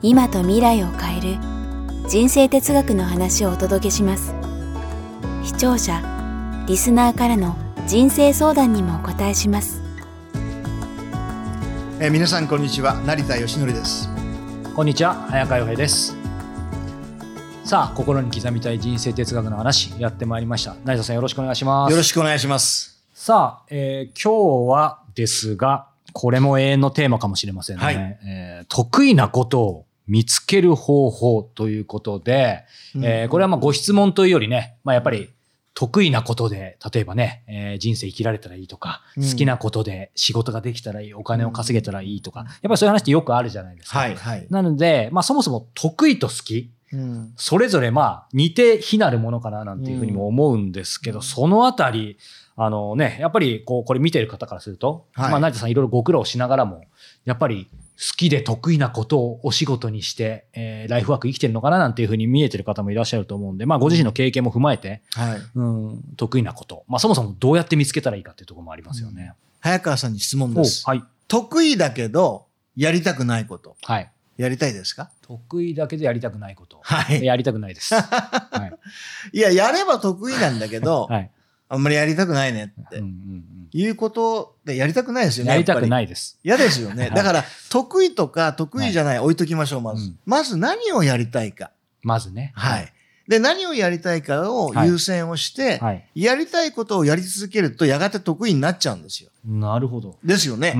今と未来を変える人生哲学の話をお届けします。視聴者リスナーからの人生相談にもお答えします。えー皆さんこんにちは。成田義則です。こんにちは。早川洋平です。さあ心に刻みたい人生哲学の話やってまいりました。成田さんよろしくお願いします。よろしくお願いします。さあ、えー今日はですがこれも永遠のテーマかもしれませんね、はい。えー得意なことを見つける方法ということで、えーこれはまあご質問というよりね、まあ、やっぱり得意なことで、例えばね、えー人生生きられたらいいとか、うん。好きなことで仕事ができたらいい、お金を稼げたらいいとか、やっぱりそういう話ってよくあるじゃないですか。はいはい、なので、まあそもそも得意と好き、うん。それぞれまあ似て非なるものかななんていうふうにも思うんですけど、そのあたり、あのね、やっぱりこう、これ見てる方からすると、はいまあ成田さんいろいろご苦労しながらも、やっぱり好きで得意なことをお仕事にして、えーライフワーク生きてるのかななんていうふうに見えてる方もいらっしゃると思うんで、まあご自身の経験も踏まえて、はい、うん、得意なこと、まあそもそもどうやって見つけたらいいかっていうところもありますよね。早川さんに質問おです、はい。得意だけどやりたくないことはい。やりたいですか？得意だけでやりたくないこと。はいやりたくないです。はい。いややれば得意なんだけど、はい。あんまりやりたくないねって、いうことでやりたくないですうん。よねやりたくいないです。嫌ですよね、はいだから得意とか得意じゃない、置いときましょうまず、うんまず何をやりたいかまずね。はい。で、何をやりたいかを優先をして、はい。やりたいことをやり続けると、やがて得意になっちゃうんですよ。なるほど。ですよね。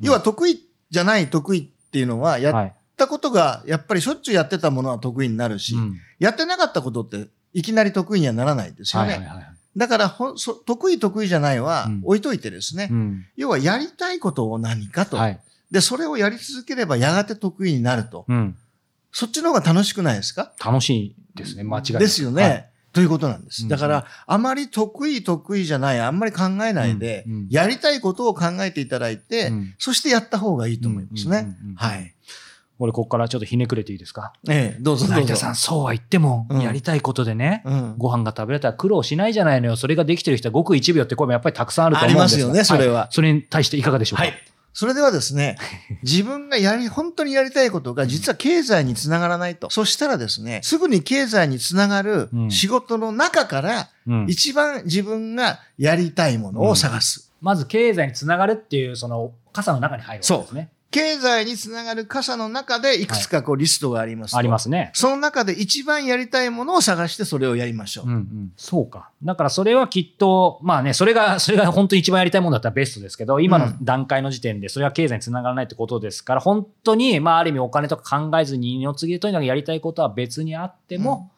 要は得意じゃない得意っていうのは、やっはい。たことが、やっぱりしょっちゅうやってたものは得意になるし、うんやってなかったことって、いきなり得意にはならないですよね。はいはいはい。だからほんそ、得意得意じゃないはうん置いといてですね、うん。要はやりたいことを何かと、はい。で、それをやり続ければやがて得意になると。うん。そっちの方が楽しくないですか？楽しいですね。間違いなくですよね。はいということなんです。うんだから、あまり得意得意じゃない、あんまり考えないで、やりたいことを考えていただいて、うんそしてやった方がいいと思いますね。はい。俺、ここからちょっとひねくれていいですか？ええ、どうぞ。成田さん、そうは言ってもうん、やりたいことでね、うん。ご飯が食べられたら苦労しないじゃないのよ。それができてる人はごく一秒って声もやっぱりたくさんあると思うんですがありますよねそれはいそれに対していかがでしょうか？はい。それではですね、自分がやり、本当にやりたいことが実は経済につながらないと。そしたらですね、すぐに経済につながるうん仕事の中から、うん一番自分がやりたいものを探す。まず経済につながるっていう、その、傘の中に入るわけですね。経済につながる傘の中でいくつかこうリストがありますと。ありますね。その中で一番やりたいものを探してそれをやりましょう。うんうん、そうか。だからそれはきっと、まあね、それが、それが本当に一番やりたいものだったらベストですけど、今の段階の時点でそれは経済につながらないってことですから、本当に、まあある意味お金とか考えずに二の次とにかくやりたいことは別にあっても、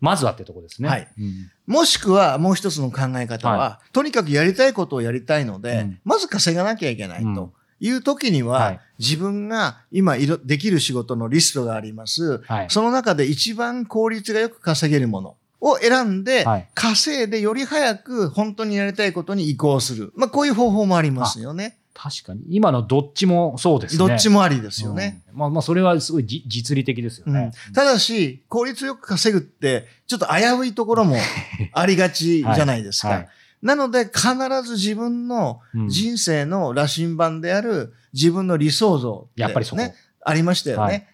まずはってとこですね。はい。うん。もしくはもう一つの考え方は、はとにかくやりたいことをやりたいので、うん。まず稼がなきゃいけないうん。という時には、はい自分が今いろできる仕事のリストがあります。はい。その中で一番効率がよく稼げるものを選んで、はい稼いでより早く本当にやりたいことに移行する。まあこういう方法もありますよね。確かに。今のどっちもそうですね。どっちもありですよね。うんまあまあ、それはすごいじ実利的ですようんね。ただし、効率よく稼ぐって、ちょっと危ういところもありがちじゃないですか。はいなので、必ず自分のうん人生の羅針盤である自分の理想像ね、やっぱりそこありましたよね。はい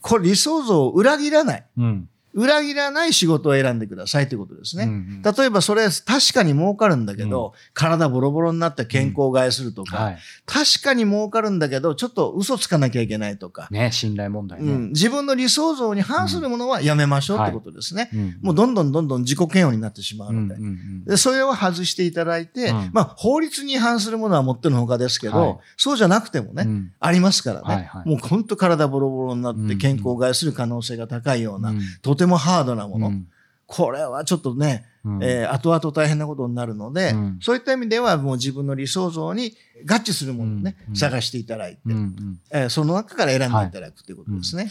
これ理想像を裏切らない。うん。裏切らない仕事を選んでくださいということですね。うんうん。例えばそれ確かに儲かるんだけど、体ボロボロになって健康を害するとか、はい。確かに儲かるんだけど、ちょっと嘘つかなきゃいけないとか、ね、信頼問題ね。うん、自分の理想像に反するものはやめましょうってことですね。うん。もうどんどんどんどん自己嫌悪になってしまうので。うんうんうん。でそれを外していただいて、うん。まあ法律に違反するものはもってのほかですけど、はい。そうじゃなくてもね、うん。ありますからね、はいはい。もう本当体ボロボロになっうんて健康を害する可能性が高いような、うん。とてもハードなもの、うん。これはちょっとね、うん。えー後々大変なことになるので、うん。そういった意味ではもう自分の理想像に合致するものをね、うん。探していただいて、うん。うん。えーその中から選んでいただくということですね。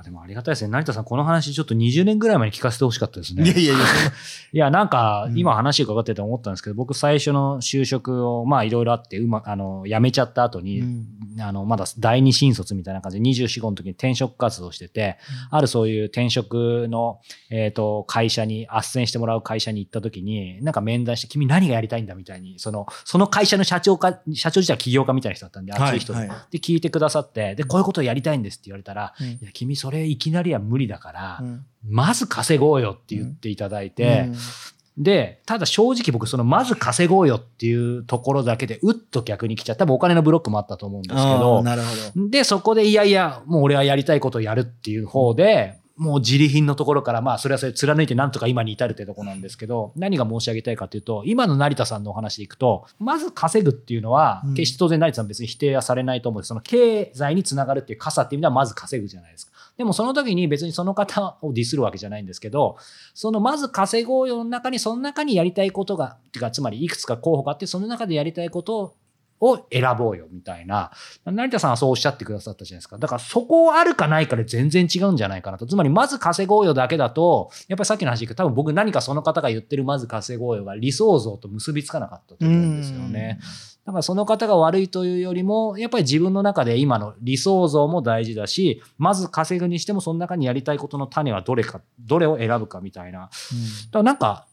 あでもありがたいですね。成田さん、この話ちょっと20年ぐらい前に聞かせてほしかったですね。いやいやいや、いや、なんかう、ん。今話伺ってて思ったんですけど、僕最初の就職を、まあいろいろあって、うま、あの、辞めちゃった後に、うん。あの、まだ第二新卒みたいな感じで24、5の時に転職活動してて、あるそういう転職の、えっ、と、会社に、斡旋してもらう会社に行った時に、なんか面談して、君何がやりたいんだみたいに、その、その会社の社長か、社長自体は起業家みたいな人だったんで、熱い人で。はいはい。で、聞いてくださって、で、こういうことをやりたいんですって言われたら、うん。いや、君それいきなりは無理だから、うんまず稼ごうよって言っていただいて、うんで、ただ正直僕、そのまず稼ごうよっていうところだけで、うっと逆に来ちゃった。多分お金のブロックもあったと思うんですけど、ど。で、そこでいやいや、もう俺はやりたいことをやるっていう方で、もう自利品のところから、まあ、それはそれ貫いてなんとか今に至るってとこなんですけど、何が申し上げたいかというと、今の成田さんのお話でいくと、まず稼ぐっていうのはうん、決して当然成田さん別に否定はされないと思うんです。その経済につながるっていう傘っていう意味ではまず稼ぐじゃないですか。でもその時に別にその方をディスるわけじゃないんですけど、そのまず稼ごうよの中に、その中にやりたいことが、てかつまりいくつか候補があって、その中でやりたいことを選ぼうよみたいな、成田さんはそうおっしゃってくださったじゃないですか。だからそこあるかないかで全然違うんじゃないかなと。つまりまず稼ごうよだけだと、やっぱりさっきの話でいくと多分僕何かその方が言ってるまず稼ごうよが理想像と結びつかなかったと思うんですよね。だからその方が悪いというよりも、やっぱり自分の中で今の理想像も大事だし、まず稼ぐにしてもその中にやりたいことの種はどれか、どれを選ぶかみたいな。だからなんか、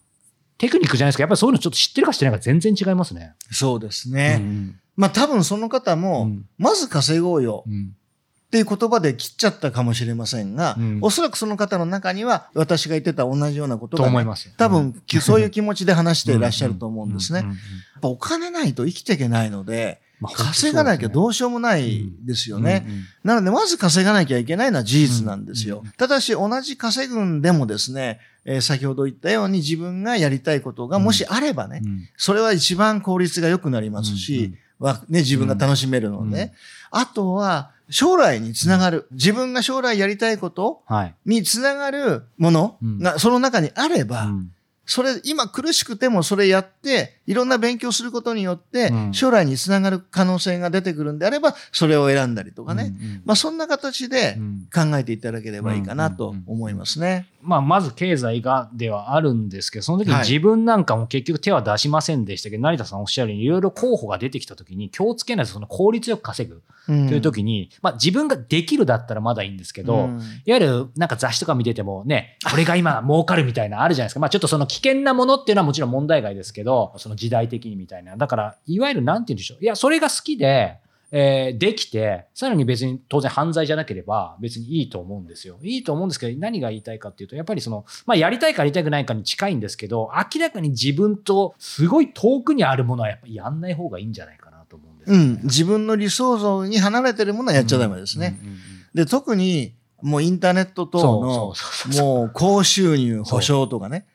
テクニックじゃないですか。やっぱりそういうのちょっと知ってるか知ってないか全然違いますね。そうですうね。んまあ多分その方も、うんまず稼ごうようんっていう言葉で切っちゃったかもしれませんが、うんおそらくその方の中には私が言ってた同じようなことがね、と思います。多分、きそういう気持ちで話していらっしゃると思うんですね。お金ないと生きていけないので、まあ稼がなきゃどうしようもないですよね。。なので、まず稼がなきゃいけないのは事実なんですよ。うんうんただし、同じ稼ぐんでもですね、えー先ほど言ったように自分がやりたいことがもしあればね、うん。それは一番効率が良くなりますし、はね、自分が楽しめるので、うん。あとは、将来につながる。自分が将来やりたいことはい。につながるものがその中にあれば、うん。それ、今苦しくてもそれやって、いろんな勉強することによってう、ん。将来につながる可能性が出てくるんであれば、それを選んだりとかね。うんうん。まあそんな形でうん。考えていただければいいかなと思いますね。まあ、まず経済がではあるんですけど、その時にはい。自分なんかも結局手は出しませんでしたけど、成田さんおっしゃるように、いろいろ候補が出てきた時に気をつけないとその効率よく稼ぐとという時に、まあ自分ができるだったらまだいいんですけど、いわゆるなんか雑誌とか見ててもね、これが今儲かるみたいなのあるじゃないですか。まあちょっとその危険なものっていうのはもちろん問題外ですけど、そ の時代的にみたいな。だから、いわゆるなんて言うんでしょう。いや、それが好きで、えーできて、さらに別に当然犯罪じゃなければ別にいいと思うんですよ。いいと思うんですけど、何が言いたいかっていうと、やっぱりその、まあやりたいかやりたくないかに近いんですけど、明らかに自分とすごい遠くにあるものはやっぱりやんない方がいいんじゃないかなと思うんですよね、うん。自分の理想像に離れてるものはやっちゃダメですね。で、特に、もうインターネット等のもう高収入保証とかね。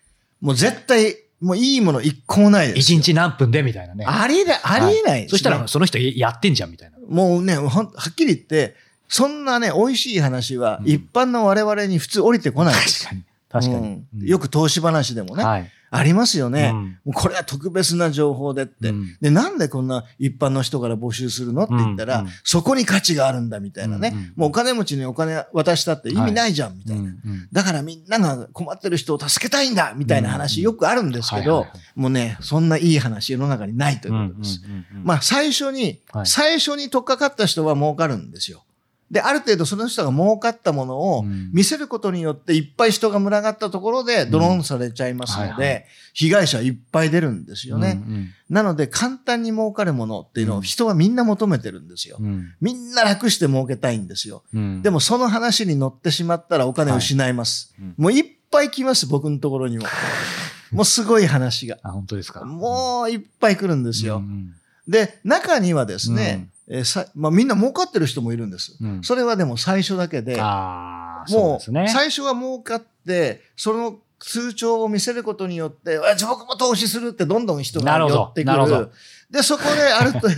もう絶対、もういいもの一個もないです一よ。日何分でみたいなね。ありえない、ありえないです、ねそしたらその人やってんじゃんみたいな。もうね、はっきり言って、そんなね、美味しい話はうん一般の我々に普通降りてこないです。確かに。確かに。うんよく投資話でもね、はい。ありますよね。うん。もうこれは特別な情報でって、うん。で、なんでこんな一般の人から募集するのって言ったら、うんうんそこに価値があるんだみたいなね。うんうんもうお金持ちにお金渡したって意味ないじゃんみたいな。うんうん。だからみんなが困ってる人を助けたいんだみたいな話よくあるんですけどはいはいはい、もうね、そんないい話世の中にないということです。まあ最初に、はい。最初に取っかかった人は儲かるんですよ。で、ある程度その人が儲かったものをうん見せることによっていっぱい人が群がったところでドローンされちゃいますので、被害者はいっぱい出るんですよね。うんなので簡単に儲かるものっていうのを人はみんな求めてるんですよう。んみんな楽して儲けたいんですよ。うんでもその話に乗ってしまったらお金を失います。はいうんもういっぱい来ます、僕のところにも。もうすごい話が。あ、本当ですか。もういっぱい来るんですよ。うんで、中にはですね、えーさまあ、みんな儲かってる人もいるんです。うんそれはでも最初だけで、もう。最初は儲かって、その通帳を見せることによって、僕も投資するってどんどん人が寄ってくなるる。で、そこである程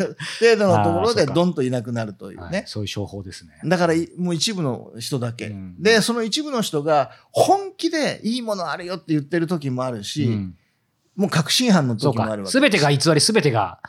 度 のところでどんといなくなるというね。はいそういう商法ですね。だからい、もう一部の人だけ。うんで、その一部の人が本気でいいものあるよって言ってる時もあるし、うんもう確信犯の時もあるわ。けすべてが偽り、すべてが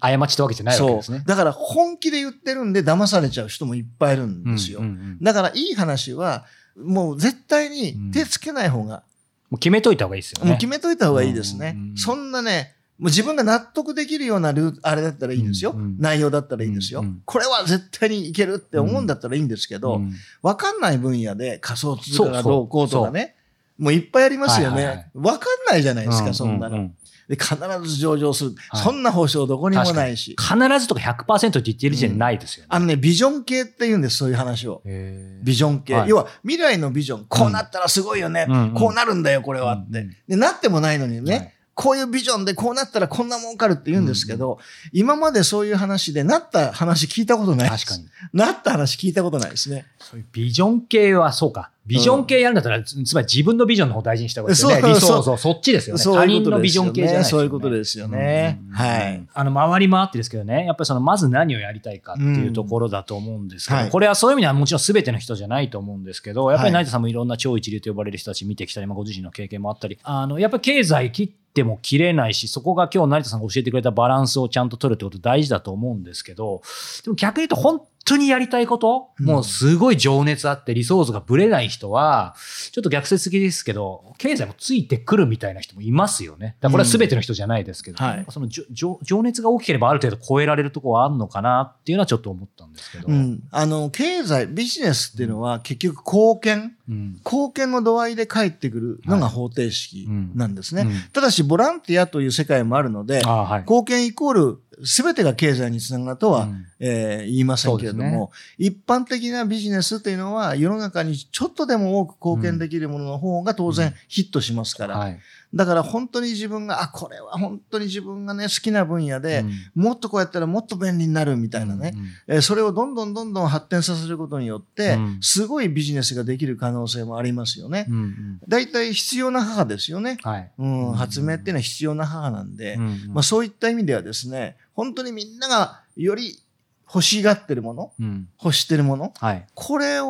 過ちってわけじゃないわけですね。だから本気で言ってるんで騙されちゃう人もいっぱいいるんですよ。うんうんうんだからいい話は、もう絶対に手つけない方が、もう決めといた方がいいですよね。もう決めといた方がいいですね。うんうんそんなね、もう自分が納得できるようなルあれだったらいいんですよ。うんうん内容だったらいいんですよ、うんうんこれは絶対にいけるって思うんだったらいいんですけど、うんわかんない分野で仮想通貨がどうこうとかね、もういっぱいありますよはいはいはいね。わ、かんないじゃないですか、そんなの、で。必ず上場する、はいそんな保証どこにもないし。必ずとか100%って言っている時点でないですよね。あのね、ビジョン系って言うんです、そういう話を。ビジョン系。はい要は、未来のビジョン。こうなったらすごいよね。うんうんこうなるんだよ、これはって。うんうんで、なってもないのにね、はいこういうビジョンでこうなったらこんな儲かるって言うんですけど、今までそういう話で、なった話聞いたことないです。確かに。なった話聞いたことないですね。そういうビジョン系はそうか。ビジョン系やるんだったら、つつまり自分のビジョンの方を大事にした方がいいですよね。そうそうそう、そっちですよね。他人のビジョン系じゃないですよね。そういうことですよねうんはいあの、回り回ってですけどね、やっぱりその、まず何をやりたいかっていうところだと思うんですけど、はいこれはそういう意味ではもちろん全ての人じゃないと思うんですけど、やっぱはいり成田さんもいろんな超一流と呼ばれる人たち見てきたり、まあ、ご自身の経験もあったり、あの、やっぱり経済切っても切れないし、そこが今日成田さんが教えてくれたバランスをちゃんと取るってこと大事だと思うんですけど、でも逆に言うと本当にやりたいこと、うんもうすごい情熱あってリソースがぶれない人は、ちょっと逆説的ですけど、経済もついてくるみたいな人もいますよね。だこれは全ての人じゃないですけど、うんはいそのじょ情情熱が大きければある程度超えられるところはあるのかなっていうのはちょっと思ったんですけど。うん。あの、経済、ビジネスっていうのは結局貢献、うん貢献の度合いで返ってくるのが方程式なんですね。うんただし、ボランティアという世界もあるので、はい。貢献イコール全てが経済につながるとは、うん。えー言いませんけれども、一般的なビジネスというのは世の中にちょっとでも多く貢献できるものの方が当然ヒットしますから、はい。だから本当に自分が、あ、これは本当に自分がね、好きな分野で、もっとこうやったらもっと便利になるみたいなね、えーそれをどんどんどんどん発展させることによって、うん。すごいビジネスができる可能性もありますよね。う。んうん。大体必要な母ですよね。はい。うん、発明っていうのは必要な母なんで、うん。まあ、そういった意味ではですね、本当にみんながより欲しがってるもの、うん。欲してるもの、はい。これを、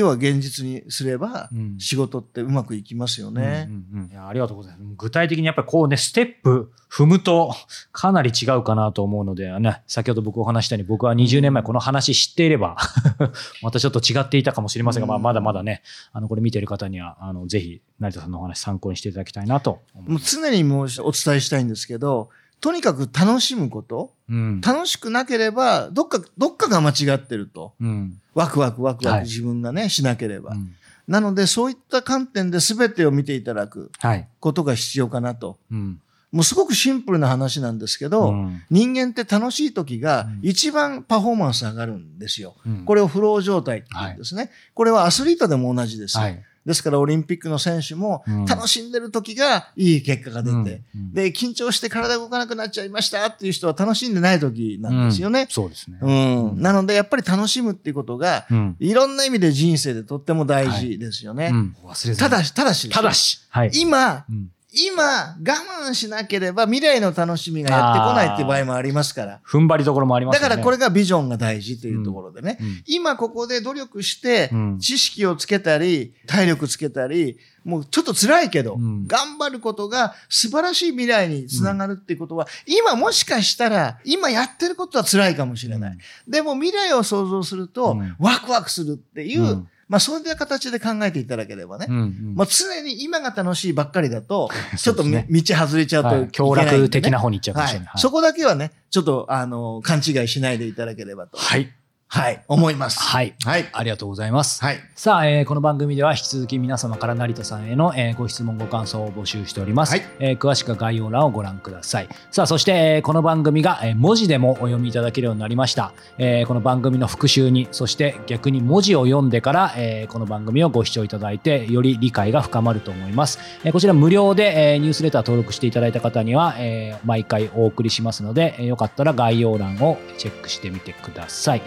要は現実にすればうん、仕事ってうまくいきますよね。うんうんうんいやありがとうございます。具体的にやっぱりこうね、ステップ踏むとかなり違うかなと思うので、ね、先ほど僕お話ししたように僕は20年前この話知っていれば、またちょっと違っていたかもしれませんが、まあ、うんまだまだね、あの、これ見てる方には、あの、ぜひ、成田さんのお話参考にしていただきたいなと思いもう。常にもうお伝えしたいんですけど、とにかく楽しむこと、うん。楽しくなければ、どっか、どっかが間違ってると。うん。ワクワクワクワはいク自分がね、しなければ。うんなので、そういった観点で全てを見ていただくはい。ことが必要かなと。うん。もうすごくシンプルな話なんですけど、うん人間って楽しい時がうん一番パフォーマンス上がるんですよ。うんこれをフロー状態って言うんですね。これはアスリートでも同じです。はい。ですからオリンピックの選手もうん楽しんでる時がいい結果が出て、うんうんで、緊張して体動かなくなっちゃいましたっていう人は楽しんでない時なんですよね。そうですね。うん。なのでやっぱり楽しむっていうことが、うん。いろんな意味で人生でとっても大事ですよね。うん忘れただし、ただしただし。はい。今、うん今、我慢しなければ未来の楽しみがやってこないっていう場合もありますから。踏ん張りどころもありますよね。だからこれがビジョンが大事というところでね。うん今ここで努力してうん、知識をつけたり、体力つけたり、もうちょっと辛いけど、うん頑張ることが素晴らしい未来につながるっていうことは、今もしかしたら、今やってることは辛いかもしれない。でも未来を想像すると、うんワクワクするっていう、うんまあそういった形で考えていただければね。うんうんまあ、常に今が楽しいばっかりだと、ちょっとねみ道外れちゃうとね、はい強楽的な方に行っちゃうかもしれない。はい。そこだけはね、ちょっと、あの、勘違いしないでいただければと。はい。はい。思います。はい。はい。ありがとうございます。はい。さあ、えーこの番組では引き続き皆様から成田さんへの、えーご質問ご感想を募集しております、はいえー詳しくは概要欄をご覧くださいさあそして、えーこの番組が、えー文字でもお読みいただけるようになりました、えーこの番組の復習にそして逆に文字を読んでから、えーこの番組をご視聴いただいてより理解が深まると思います、えーこちら無料で、えーニュースレター登録していただいた方には、えー毎回お送りしますので、えーよかったら概要欄をチェックしてみてください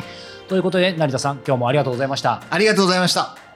ということで成田さん今日もありがとうございましたありがとうございました。